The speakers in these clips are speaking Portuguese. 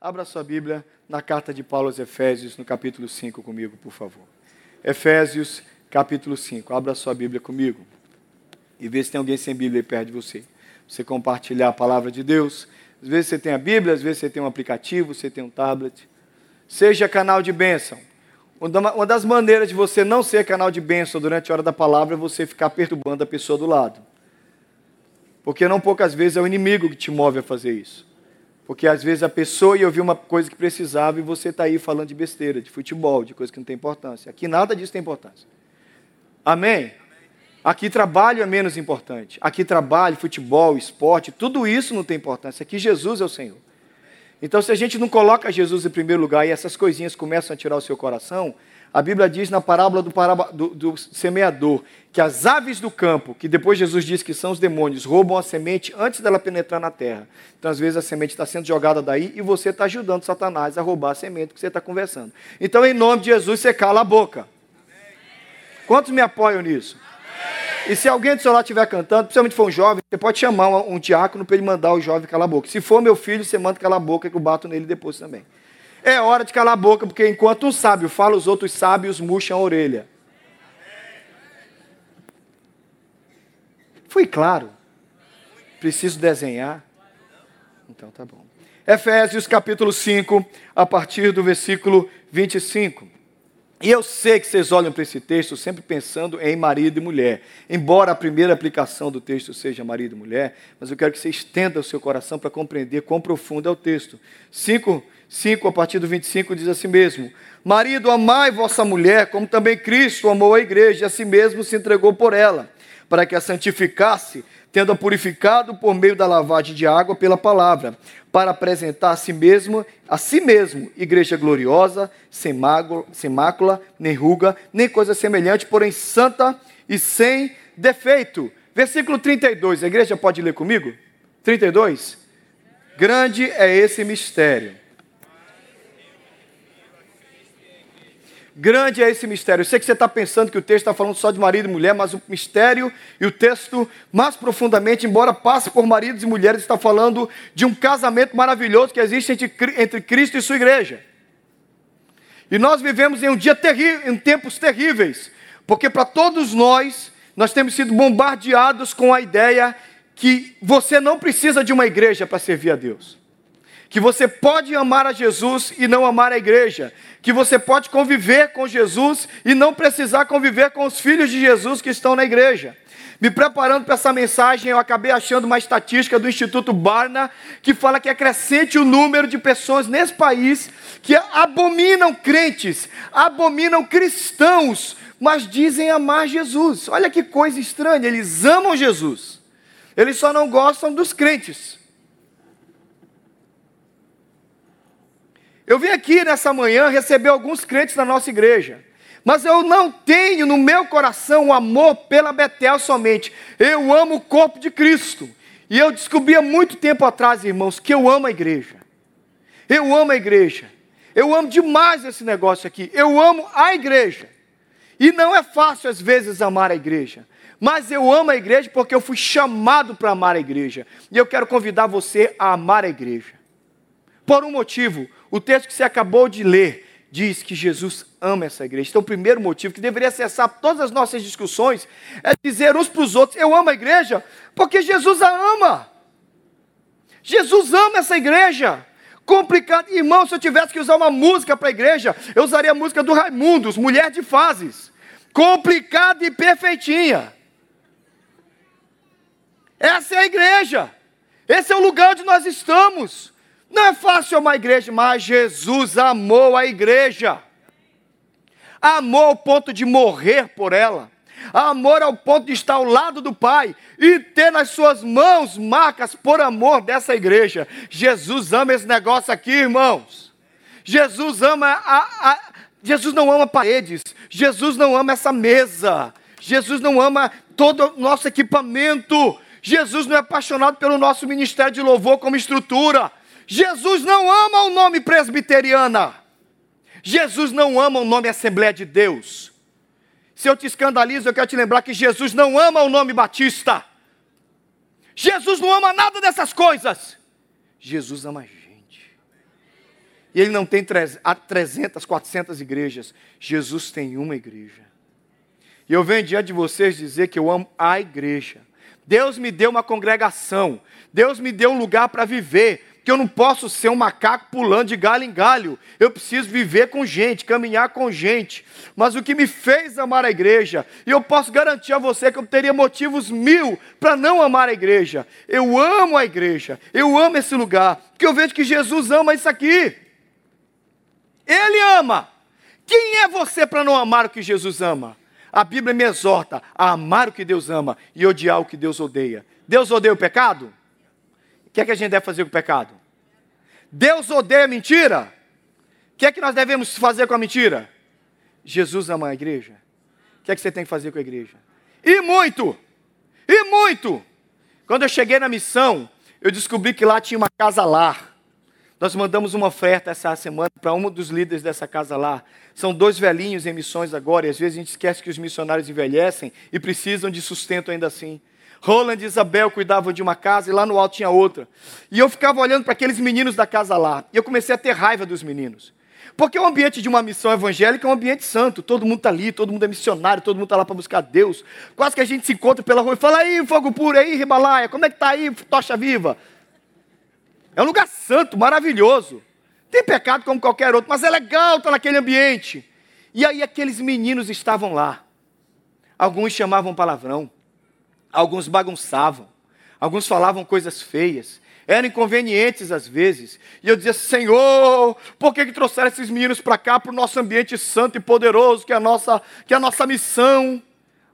Abra sua Bíblia na carta de Paulo aos Efésios, no capítulo 5 comigo, por favor. Efésios, capítulo 5. Abra sua Bíblia comigo. E vê se tem alguém sem Bíblia perto de você. Você compartilhar a palavra de Deus. Às vezes você tem a Bíblia, às vezes você tem um aplicativo, você tem um tablet. Seja canal de bênção. Uma das maneiras de você não ser canal de bênção durante a hora da palavra é você ficar perturbando a pessoa do lado. Porque não poucas vezes é o inimigo que te move a fazer isso. Porque às vezes a pessoa ia ouvir uma coisa que precisava e você está aí falando de besteira, de futebol, de coisa que não tem importância. Aqui nada disso tem importância. Amém? Aqui trabalho é menos importante. Aqui trabalho, futebol, esporte, tudo isso não tem importância. Aqui Jesus é o Senhor. Então, se a gente não coloca Jesus em primeiro lugar e essas coisinhas começam a tirar o seu coração, a Bíblia diz na parábola do, do, do, semeador que as aves do campo, que depois Jesus diz que são os demônios, roubam a semente antes dela penetrar na terra. Então, às vezes, a semente está sendo jogada daí e você está ajudando Satanás a roubar a semente que você está conversando. Então, em nome de Jesus, você cala a boca. Quantos me apoiam nisso? E se alguém do seu lado estiver cantando, principalmente for um jovem, você pode chamar um, um diácono para ele mandar o jovem calar a boca. Se for meu filho, você manda calar a boca que eu bato nele depois também. É hora de calar a boca, porque enquanto um sábio fala, os outros sábios murcham a orelha. Fui claro? Preciso desenhar? Então tá bom. Efésios capítulo 5, a partir do versículo 25. E eu sei que vocês olham para esse texto sempre pensando em marido e mulher. Embora a primeira aplicação do texto seja marido e mulher, mas eu quero que você estenda o seu coração para compreender quão profundo é o texto. 5, 5, a partir do 25, diz assim mesmo: Marido, amai vossa mulher, como também Cristo amou a igreja e a si mesmo se entregou por ela, para que a santificasse, tendo-a purificado por meio da lavagem de água pela palavra, para apresentar a si mesmo, a si mesmo, igreja gloriosa, sem mácula, sem mácula, nem ruga, nem coisa semelhante, porém santa e sem defeito. Versículo 32, a igreja pode ler comigo? 32. Grande é esse mistério Grande é esse mistério. Eu sei que você está pensando que o texto está falando só de marido e mulher, mas o mistério e o texto, mais profundamente, embora passe por maridos e mulheres, está falando de um casamento maravilhoso que existe entre, Cristo e sua igreja. E nós vivemos em um dia terrível, em tempos terríveis, porque para todos nós, nós temos sido bombardeados com a ideia que você não precisa de uma igreja para servir a Deus que você pode amar a Jesus e não amar a igreja, que você pode conviver com Jesus e não precisar conviver com os filhos de Jesus que estão na igreja. Me preparando para essa mensagem, eu acabei achando uma estatística do Instituto Barna que fala que é crescente o número de pessoas nesse país que abominam crentes, abominam cristãos, mas dizem amar Jesus. Olha que coisa estranha, eles amam Jesus, eles só não gostam dos crentes. Eu vim aqui nessa manhã receber alguns crentes na nossa igreja, mas eu não tenho no meu coração o amor pela Betel somente. Eu amo o corpo de Cristo. E eu descobri há muito tempo atrás, irmãos, que eu amo a igreja. Eu amo a igreja. Eu amo demais esse negócio aqui. Eu amo a igreja. E não é fácil às vezes amar a igreja. Mas eu amo a igreja porque eu fui chamado para amar a igreja. E eu quero convidar você a amar a igreja. Por um motivo, o texto que você acabou de ler diz que Jesus ama essa igreja. Então, o primeiro motivo que deveria cessar todas as nossas discussões é dizer uns para os outros: Eu amo a igreja porque Jesus a ama. Jesus ama essa igreja. Complicado, irmão. Se eu tivesse que usar uma música para a igreja, eu usaria a música do Raimundos, Mulher de Fases. Complicada e perfeitinha. Essa é a igreja. Esse é o lugar onde nós estamos. Não é fácil amar a igreja, mas Jesus amou a igreja. Amou ao ponto de morrer por ela. Amor ao ponto de estar ao lado do Pai e ter nas suas mãos marcas por amor dessa igreja. Jesus ama esse negócio aqui, irmãos. Jesus ama a, a Jesus não ama paredes. Jesus não ama essa mesa. Jesus não ama todo o nosso equipamento. Jesus não é apaixonado pelo nosso ministério de louvor como estrutura. Jesus não ama o nome presbiteriana. Jesus não ama o nome Assembleia de Deus. Se eu te escandalizo, eu quero te lembrar que Jesus não ama o nome Batista. Jesus não ama nada dessas coisas. Jesus ama a gente. E ele não tem 300, 400 igrejas. Jesus tem uma igreja. E eu venho diante de vocês dizer que eu amo a igreja. Deus me deu uma congregação. Deus me deu um lugar para viver que eu não posso ser um macaco pulando de galho em galho. Eu preciso viver com gente, caminhar com gente. Mas o que me fez amar a igreja, e eu posso garantir a você que eu teria motivos mil para não amar a igreja. Eu amo a igreja, eu amo esse lugar, porque eu vejo que Jesus ama isso aqui. Ele ama. Quem é você para não amar o que Jesus ama? A Bíblia me exorta a amar o que Deus ama e odiar o que Deus odeia. Deus odeia o pecado? O que é que a gente deve fazer com o pecado? Deus odeia a mentira? O que é que nós devemos fazer com a mentira? Jesus ama a igreja. O que é que você tem que fazer com a igreja? E muito! E muito! Quando eu cheguei na missão, eu descobri que lá tinha uma casa lar. Nós mandamos uma oferta essa semana para um dos líderes dessa casa lá. São dois velhinhos em missões agora, e às vezes a gente esquece que os missionários envelhecem e precisam de sustento ainda assim. Roland e Isabel cuidavam de uma casa e lá no alto tinha outra. E eu ficava olhando para aqueles meninos da casa lá. E eu comecei a ter raiva dos meninos. Porque o ambiente de uma missão evangélica é um ambiente santo. Todo mundo está ali, todo mundo é missionário, todo mundo está lá para buscar Deus. Quase que a gente se encontra pela rua e fala: aí, fogo puro, aí, Ribalaia, como é que está aí, tocha viva? É um lugar santo, maravilhoso. Tem pecado como qualquer outro, mas é legal estar naquele ambiente. E aí aqueles meninos estavam lá. Alguns chamavam palavrão, Alguns bagunçavam, alguns falavam coisas feias, eram inconvenientes às vezes. E eu dizia: Senhor, por que, que trouxeram esses meninos para cá, para o nosso ambiente santo e poderoso, que é, a nossa, que é a nossa missão?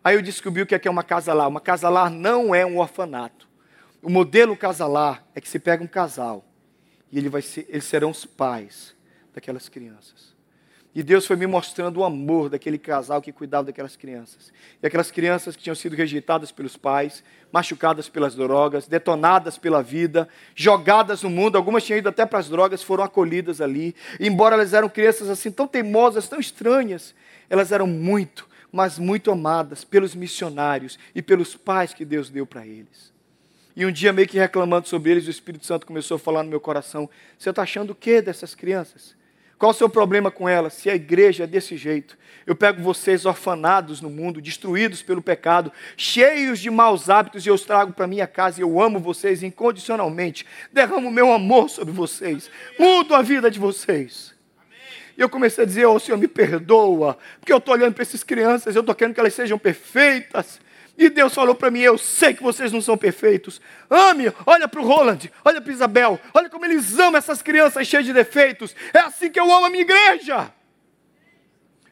Aí eu descobri o que é, que é uma casa lá. Uma não é um orfanato. O modelo casalar é que se pega um casal e ele vai ser, eles serão os pais daquelas crianças. E Deus foi me mostrando o amor daquele casal que cuidava daquelas crianças. E aquelas crianças que tinham sido rejeitadas pelos pais, machucadas pelas drogas, detonadas pela vida, jogadas no mundo, algumas tinham ido até para as drogas, foram acolhidas ali. E embora elas eram crianças assim tão teimosas, tão estranhas, elas eram muito, mas muito amadas pelos missionários e pelos pais que Deus deu para eles. E um dia, meio que reclamando sobre eles, o Espírito Santo começou a falar no meu coração: Você está achando o que dessas crianças? Qual o seu problema com ela? Se a igreja é desse jeito, eu pego vocês orfanados no mundo, destruídos pelo pecado, cheios de maus hábitos, e eu os trago para minha casa e eu amo vocês incondicionalmente, derramo meu amor sobre vocês, mudo a vida de vocês. E eu comecei a dizer, oh Senhor, me perdoa, porque eu estou olhando para essas crianças, eu estou querendo que elas sejam perfeitas, e Deus falou para mim: Eu sei que vocês não são perfeitos. Ame, olha para o Roland, olha para Isabel, olha como eles amam essas crianças cheias de defeitos. É assim que eu amo a minha igreja.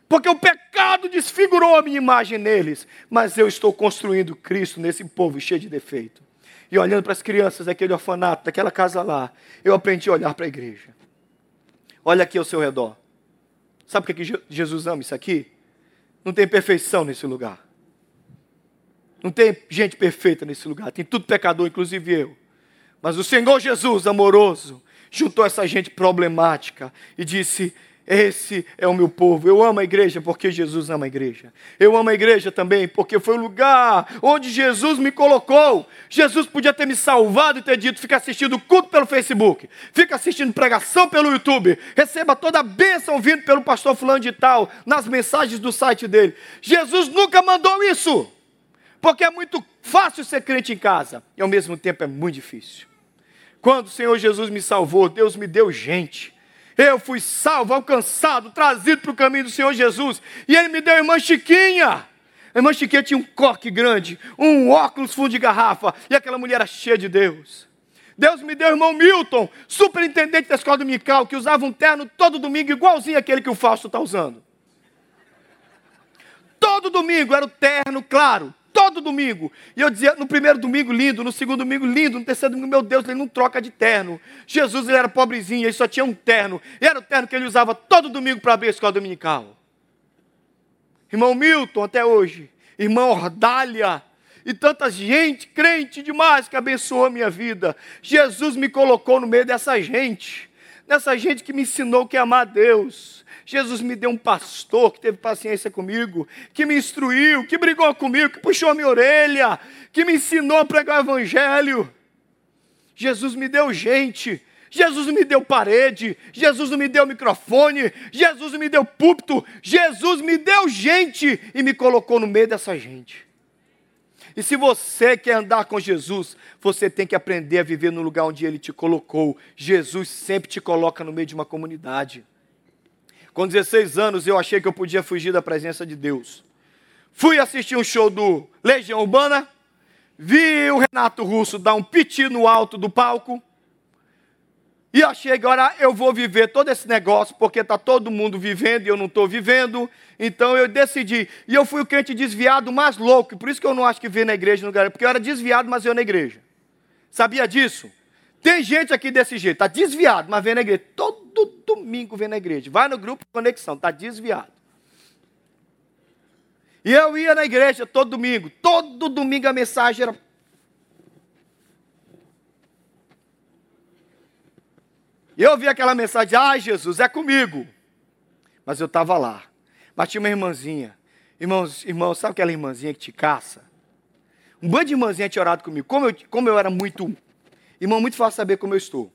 Porque o pecado desfigurou a minha imagem neles. Mas eu estou construindo Cristo nesse povo cheio de defeito. E olhando para as crianças daquele orfanato, daquela casa lá, eu aprendi a olhar para a igreja. Olha aqui ao seu redor. Sabe por que Jesus ama isso aqui? Não tem perfeição nesse lugar. Não tem gente perfeita nesse lugar, tem tudo pecador, inclusive eu. Mas o Senhor Jesus, amoroso, juntou essa gente problemática e disse: Esse é o meu povo. Eu amo a igreja porque Jesus ama a igreja. Eu amo a igreja também porque foi o lugar onde Jesus me colocou. Jesus podia ter me salvado e ter dito: fica assistindo culto pelo Facebook, fica assistindo pregação pelo YouTube, receba toda a bênção vindo pelo pastor Fulano de Tal nas mensagens do site dele. Jesus nunca mandou isso. Porque é muito fácil ser crente em casa e ao mesmo tempo é muito difícil. Quando o Senhor Jesus me salvou, Deus me deu gente. Eu fui salvo, alcançado, trazido para o caminho do Senhor Jesus. E Ele me deu a irmã Chiquinha. A irmã Chiquinha tinha um coque grande, um óculos fundo de garrafa. E aquela mulher era cheia de Deus. Deus me deu o irmão Milton, superintendente da escola dominical, que usava um terno todo domingo, igualzinho aquele que o Fausto está usando. Todo domingo era o terno, claro, todo domingo. E eu dizia, no primeiro domingo, lindo, no segundo domingo, lindo, no terceiro domingo, meu Deus, ele não troca de terno. Jesus, ele era pobrezinho, ele só tinha um terno. E era o terno que ele usava todo domingo para abrir a escola dominical. Irmão Milton, até hoje. Irmão Ordália. E tanta gente, crente demais, que abençoou a minha vida. Jesus me colocou no meio dessa gente. Dessa gente que me ensinou que é amar a Deus Jesus me deu um pastor que teve paciência comigo, que me instruiu, que brigou comigo, que puxou a minha orelha, que me ensinou a pregar o evangelho. Jesus me deu gente. Jesus me deu parede, Jesus me deu microfone, Jesus me deu púlpito, Jesus me deu gente e me colocou no meio dessa gente. E se você quer andar com Jesus, você tem que aprender a viver no lugar onde Ele te colocou. Jesus sempre te coloca no meio de uma comunidade. Com 16 anos, eu achei que eu podia fugir da presença de Deus. Fui assistir um show do Legião Urbana, vi o Renato Russo dar um piti no alto do palco, e achei agora eu vou viver todo esse negócio, porque está todo mundo vivendo e eu não estou vivendo. Então eu decidi. E eu fui o crente desviado mais louco. Por isso que eu não acho que veio na igreja no lugar. Porque eu era desviado, mas eu na igreja. Sabia disso? Tem gente aqui desse jeito, está desviado, mas vem na igreja. Todo domingo vem na igreja. Vai no grupo conexão, está desviado. E eu ia na igreja todo domingo. Todo domingo a mensagem era eu vi aquela mensagem, ai Jesus, é comigo. Mas eu estava lá. Mas tinha uma irmãzinha. Irmãos, irmãos, sabe aquela irmãzinha que te caça? Um bando de irmãzinha tinha orado comigo. Como eu, como eu era muito. Irmão, muito fácil saber como eu estou.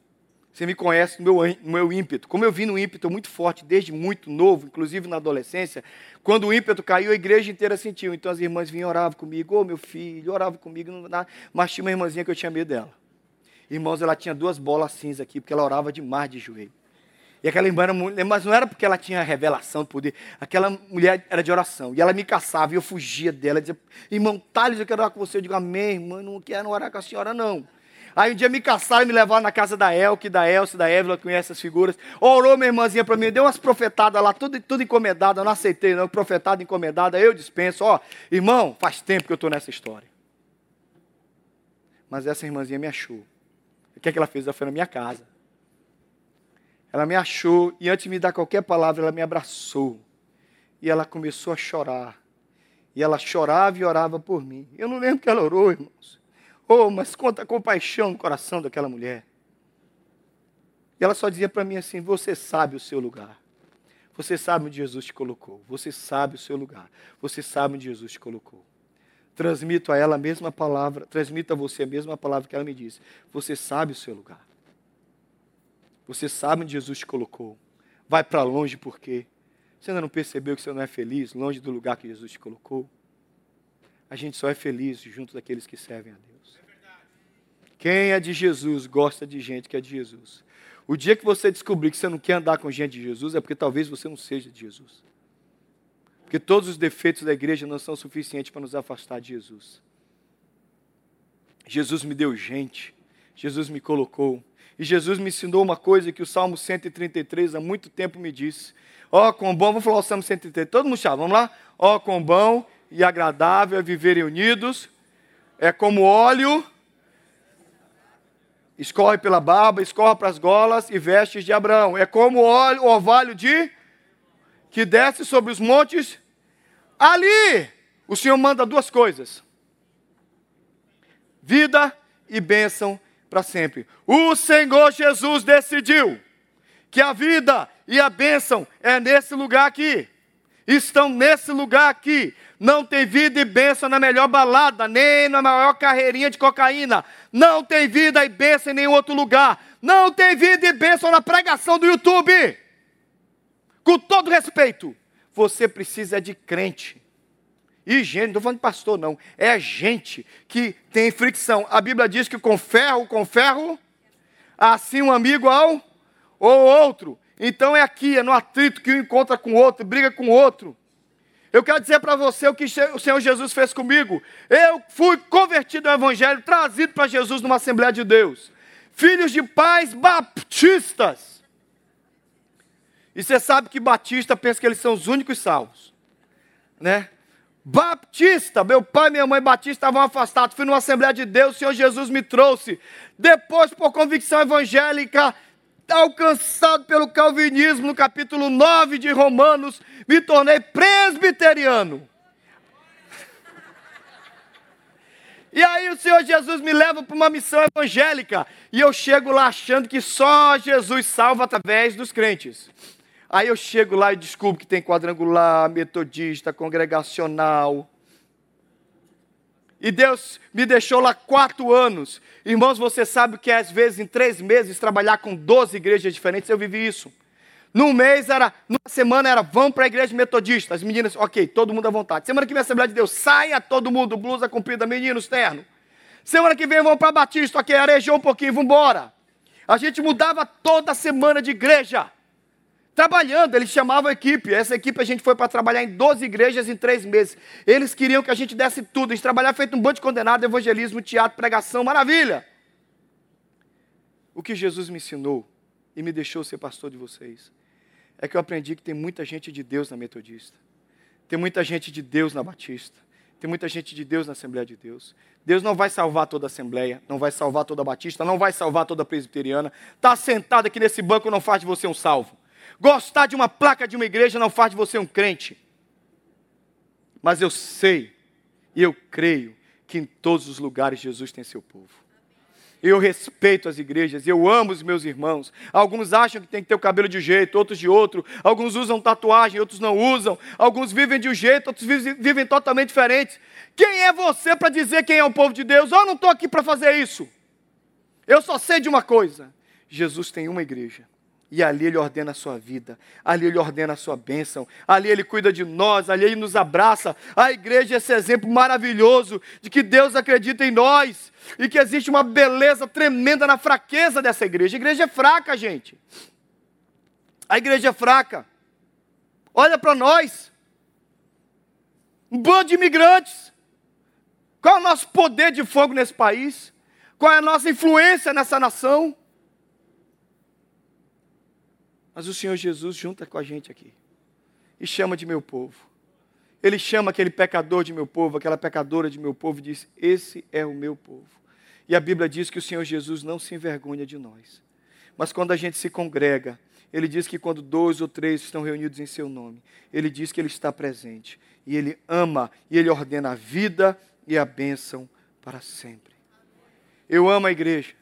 Você me conhece no meu, no meu ímpeto. Como eu vi no ímpeto muito forte, desde muito novo, inclusive na adolescência, quando o ímpeto caiu, a igreja inteira sentiu. Então as irmãs vinham oravam comigo, ô oh, meu filho, oravam comigo, mas tinha uma irmãzinha que eu tinha medo dela. Irmãos, ela tinha duas bolas cinza aqui, porque ela orava demais de joelho. E aquela irmã era muito, mas não era porque ela tinha revelação de poder. Aquela mulher era de oração. E ela me caçava e eu fugia dela. Dizia, irmão Thales, eu quero orar com você. Eu digo, amém, irmã, não quero orar com a senhora, não. Aí um dia me caçaram e me levaram na casa da Elke, da Elce, da Evelyn, conhece essas figuras. Orou minha irmãzinha para mim, deu umas profetadas lá, tudo, tudo encomendado. Eu não aceitei, não. Profetada encomendada, eu dispenso. Ó, irmão, faz tempo que eu estou nessa história. Mas essa irmãzinha me achou. O que, é que ela fez? Ela foi na minha casa. Ela me achou e antes de me dar qualquer palavra, ela me abraçou. E ela começou a chorar. E ela chorava e orava por mim. Eu não lembro que ela orou, irmãos. Oh, mas conta a compaixão no coração daquela mulher. E ela só dizia para mim assim: Você sabe o seu lugar. Você sabe onde Jesus te colocou. Você sabe o seu lugar. Você sabe onde Jesus te colocou transmito a ela a mesma palavra, transmito a você a mesma palavra que ela me disse. Você sabe o seu lugar. Você sabe onde Jesus te colocou. Vai para longe por quê? Você ainda não percebeu que você não é feliz longe do lugar que Jesus te colocou? A gente só é feliz junto daqueles que servem a Deus. Quem é de Jesus gosta de gente que é de Jesus. O dia que você descobrir que você não quer andar com gente de Jesus é porque talvez você não seja de Jesus. Porque todos os defeitos da igreja não são suficientes para nos afastar de Jesus. Jesus me deu gente, Jesus me colocou. E Jesus me ensinou uma coisa que o Salmo 133 há muito tempo me disse. Ó, oh, com bom, vamos falar o Salmo 133, todo mundo chama, vamos lá? Ó, oh, com bom e agradável é viverem unidos, é como óleo, escorre pela barba, escorre para as golas e vestes de Abraão. É como óleo, o orvalho de que desce sobre os montes, ali o Senhor manda duas coisas: vida e bênção para sempre. O Senhor Jesus decidiu que a vida e a bênção é nesse lugar aqui. Estão nesse lugar aqui. Não tem vida e bênção na melhor balada, nem na maior carreirinha de cocaína. Não tem vida e bênção em nenhum outro lugar. Não tem vida e bênção na pregação do YouTube. Com todo respeito, você precisa de crente. E gente, não estou falando de pastor, não. É gente que tem fricção. A Bíblia diz que com ferro, com ferro, assim um amigo ao ou outro. Então é aqui, é no atrito que um encontra com o outro, briga com o outro. Eu quero dizer para você o que o Senhor Jesus fez comigo. Eu fui convertido ao Evangelho, trazido para Jesus numa Assembleia de Deus. Filhos de pais baptistas. E você sabe que Batista pensa que eles são os únicos salvos. Né? Baptista, meu pai e minha mãe Batista estavam afastados. Fui numa Assembleia de Deus, o Senhor Jesus me trouxe. Depois, por convicção evangélica, alcançado pelo calvinismo, no capítulo 9 de Romanos, me tornei presbiteriano. E aí o Senhor Jesus me leva para uma missão evangélica. E eu chego lá achando que só Jesus salva através dos crentes. Aí eu chego lá e descubro que tem quadrangular, metodista, congregacional. E Deus me deixou lá quatro anos. Irmãos, você sabe que é, às vezes em três meses trabalhar com 12 igrejas diferentes, eu vivi isso. Num mês era, numa semana era, vamos para a igreja metodista. As meninas, ok, todo mundo à vontade. Semana que vem a Assembleia de Deus, saia todo mundo, blusa comprida, meninos, terno. Semana que vem vamos para Batista, ok, arejou um pouquinho, vamos embora. A gente mudava toda semana de igreja. Trabalhando, eles chamavam a equipe. Essa equipe a gente foi para trabalhar em 12 igrejas em três meses. Eles queriam que a gente desse tudo. A gente trabalhava feito um bando de condenado, evangelismo, teatro, pregação, maravilha. O que Jesus me ensinou e me deixou ser pastor de vocês é que eu aprendi que tem muita gente de Deus na Metodista, tem muita gente de Deus na Batista, tem muita gente de Deus na Assembleia de Deus. Deus não vai salvar toda a Assembleia, não vai salvar toda a Batista, não vai salvar toda a Presbiteriana. Está sentado aqui nesse banco não faz de você um salvo. Gostar de uma placa de uma igreja não faz de você um crente. Mas eu sei e eu creio que em todos os lugares Jesus tem seu povo. Eu respeito as igrejas, eu amo os meus irmãos. Alguns acham que tem que ter o cabelo de um jeito, outros de outro. Alguns usam tatuagem, outros não usam. Alguns vivem de um jeito, outros vivem, vivem totalmente diferentes. Quem é você para dizer quem é o povo de Deus? Eu não estou aqui para fazer isso. Eu só sei de uma coisa: Jesus tem uma igreja. E ali Ele ordena a sua vida, ali Ele ordena a sua bênção, ali Ele cuida de nós, ali Ele nos abraça. A igreja é esse exemplo maravilhoso de que Deus acredita em nós e que existe uma beleza tremenda na fraqueza dessa igreja. A igreja é fraca, gente. A igreja é fraca. Olha para nós, um bando de imigrantes. Qual é o nosso poder de fogo nesse país? Qual é a nossa influência nessa nação? Mas o Senhor Jesus junta com a gente aqui e chama de meu povo. Ele chama aquele pecador de meu povo, aquela pecadora de meu povo e diz: Esse é o meu povo. E a Bíblia diz que o Senhor Jesus não se envergonha de nós. Mas quando a gente se congrega, ele diz que quando dois ou três estão reunidos em seu nome, ele diz que ele está presente. E ele ama e ele ordena a vida e a bênção para sempre. Eu amo a igreja.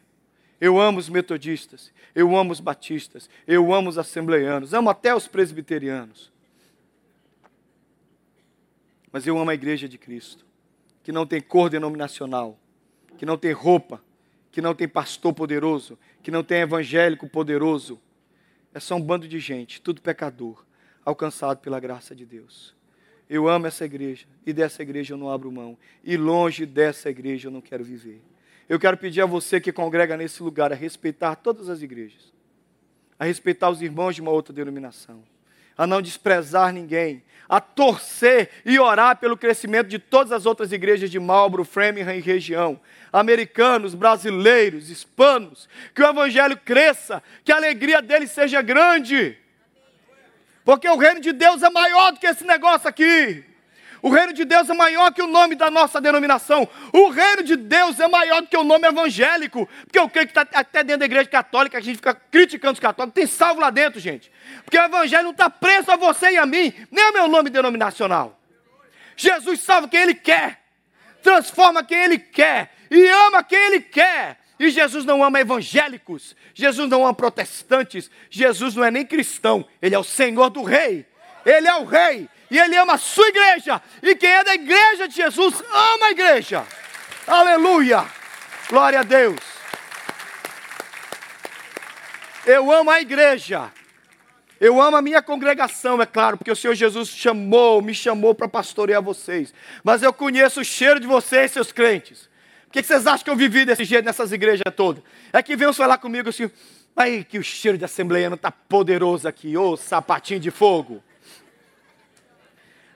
Eu amo os metodistas, eu amo os batistas, eu amo os assembleianos, amo até os presbiterianos. Mas eu amo a igreja de Cristo, que não tem cor denominacional, que não tem roupa, que não tem pastor poderoso, que não tem evangélico poderoso. É só um bando de gente, tudo pecador, alcançado pela graça de Deus. Eu amo essa igreja e dessa igreja eu não abro mão, e longe dessa igreja eu não quero viver. Eu quero pedir a você que congrega nesse lugar a respeitar todas as igrejas, a respeitar os irmãos de uma outra denominação, a não desprezar ninguém, a torcer e orar pelo crescimento de todas as outras igrejas de Marlboro, Framingham e região, americanos, brasileiros, hispanos, que o evangelho cresça, que a alegria deles seja grande, porque o reino de Deus é maior do que esse negócio aqui. O reino de Deus é maior que o nome da nossa denominação. O reino de Deus é maior do que o nome evangélico. Porque eu creio que está até dentro da igreja católica, a gente fica criticando os católicos. Tem salvo lá dentro, gente. Porque o evangelho não está preso a você e a mim, nem ao meu nome denominacional. Jesus salva quem Ele quer, transforma quem Ele quer e ama quem Ele quer. E Jesus não ama evangélicos, Jesus não ama protestantes, Jesus não é nem cristão, Ele é o Senhor do Rei, Ele é o Rei, e Ele ama a sua igreja. E quem é da igreja de Jesus ama a igreja. Aleluia! Glória a Deus. Eu amo a igreja. Eu amo a minha congregação, é claro, porque o Senhor Jesus chamou, me chamou para pastorear vocês. Mas eu conheço o cheiro de vocês, seus crentes. Por que vocês acham que eu vivi desse jeito nessas igrejas todas? É que vem falar comigo assim, aí que o cheiro de assembleia não está poderoso aqui, ô sapatinho de fogo.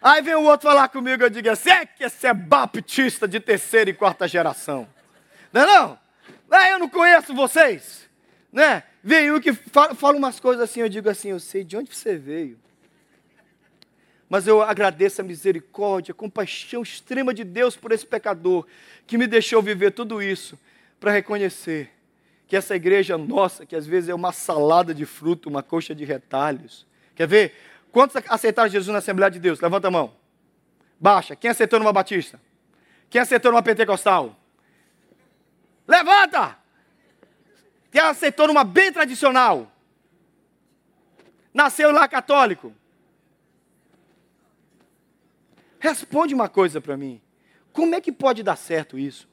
Aí vem o outro falar comigo, eu digo assim, é que esse é baptista de terceira e quarta geração. Não é não? Ah, eu não conheço vocês. Né? Vem um que fala, fala umas coisas assim, eu digo assim, eu sei de onde você veio. Mas eu agradeço a misericórdia, a compaixão extrema de Deus por esse pecador que me deixou viver tudo isso para reconhecer que essa igreja nossa, que às vezes é uma salada de fruto, uma coxa de retalhos. Quer ver? Quantos aceitaram Jesus na Assembleia de Deus? Levanta a mão. Baixa. Quem aceitou numa batista? Quem aceitou numa pentecostal? Levanta! Quem aceitou numa bem tradicional? Nasceu lá católico? Responde uma coisa para mim. Como é que pode dar certo isso?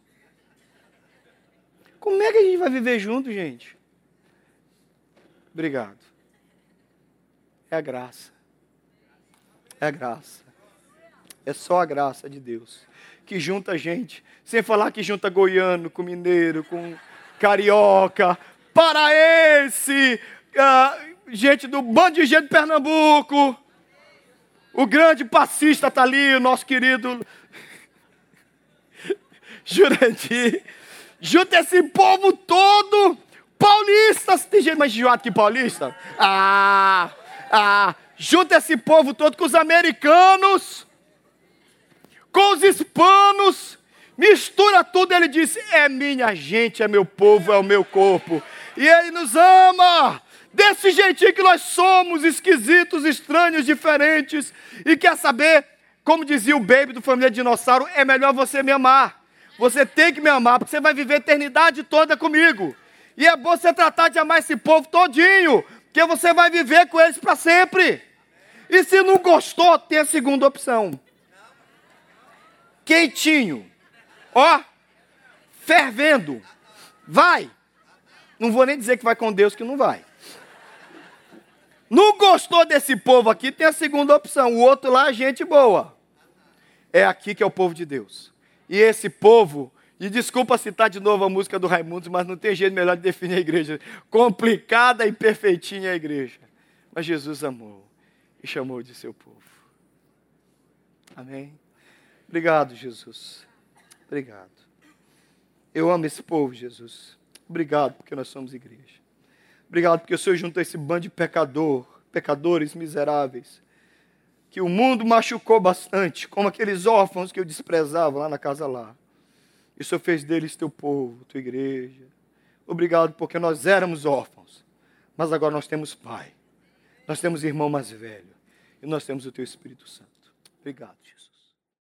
Como é que a gente vai viver junto, gente? Obrigado. É a graça. É a graça. É só a graça de Deus que junta a gente. Sem falar que junta goiano com mineiro, com carioca, paraense, uh, gente do bando de gente de Pernambuco. O grande passista está ali, o nosso querido Jurandir. Junta esse povo todo. Paulistas. Tem gente mais enjoado que paulista? Ah, ah. Junta esse povo todo com os americanos, com os hispanos. Mistura tudo. Ele disse: É minha gente, é meu povo, é o meu corpo. E ele nos ama. Desse jeitinho que nós somos, esquisitos, estranhos, diferentes. E quer saber, como dizia o baby do Família Dinossauro, é melhor você me amar. Você tem que me amar, porque você vai viver a eternidade toda comigo. E é bom você tratar de amar esse povo todinho, porque você vai viver com eles para sempre. E se não gostou, tem a segunda opção. Quentinho. Ó, fervendo. Vai. Não vou nem dizer que vai com Deus que não vai. Não gostou desse povo aqui, tem a segunda opção. O outro lá, gente boa. É aqui que é o povo de Deus. E esse povo, e desculpa citar de novo a música do Raimundos, mas não tem jeito melhor de definir a igreja. Complicada e perfeitinha a igreja. Mas Jesus amou e chamou de seu povo. Amém? Obrigado, Jesus. Obrigado. Eu amo esse povo, Jesus. Obrigado porque nós somos igreja. Obrigado porque o Senhor juntou esse bando de pecador, pecadores miseráveis, que o mundo machucou bastante, como aqueles órfãos que eu desprezava lá na casa lá. E o Senhor fez deles teu povo, tua igreja. Obrigado porque nós éramos órfãos, mas agora nós temos pai. Nós temos irmão mais velho. E nós temos o teu Espírito Santo. Obrigado, Jesus.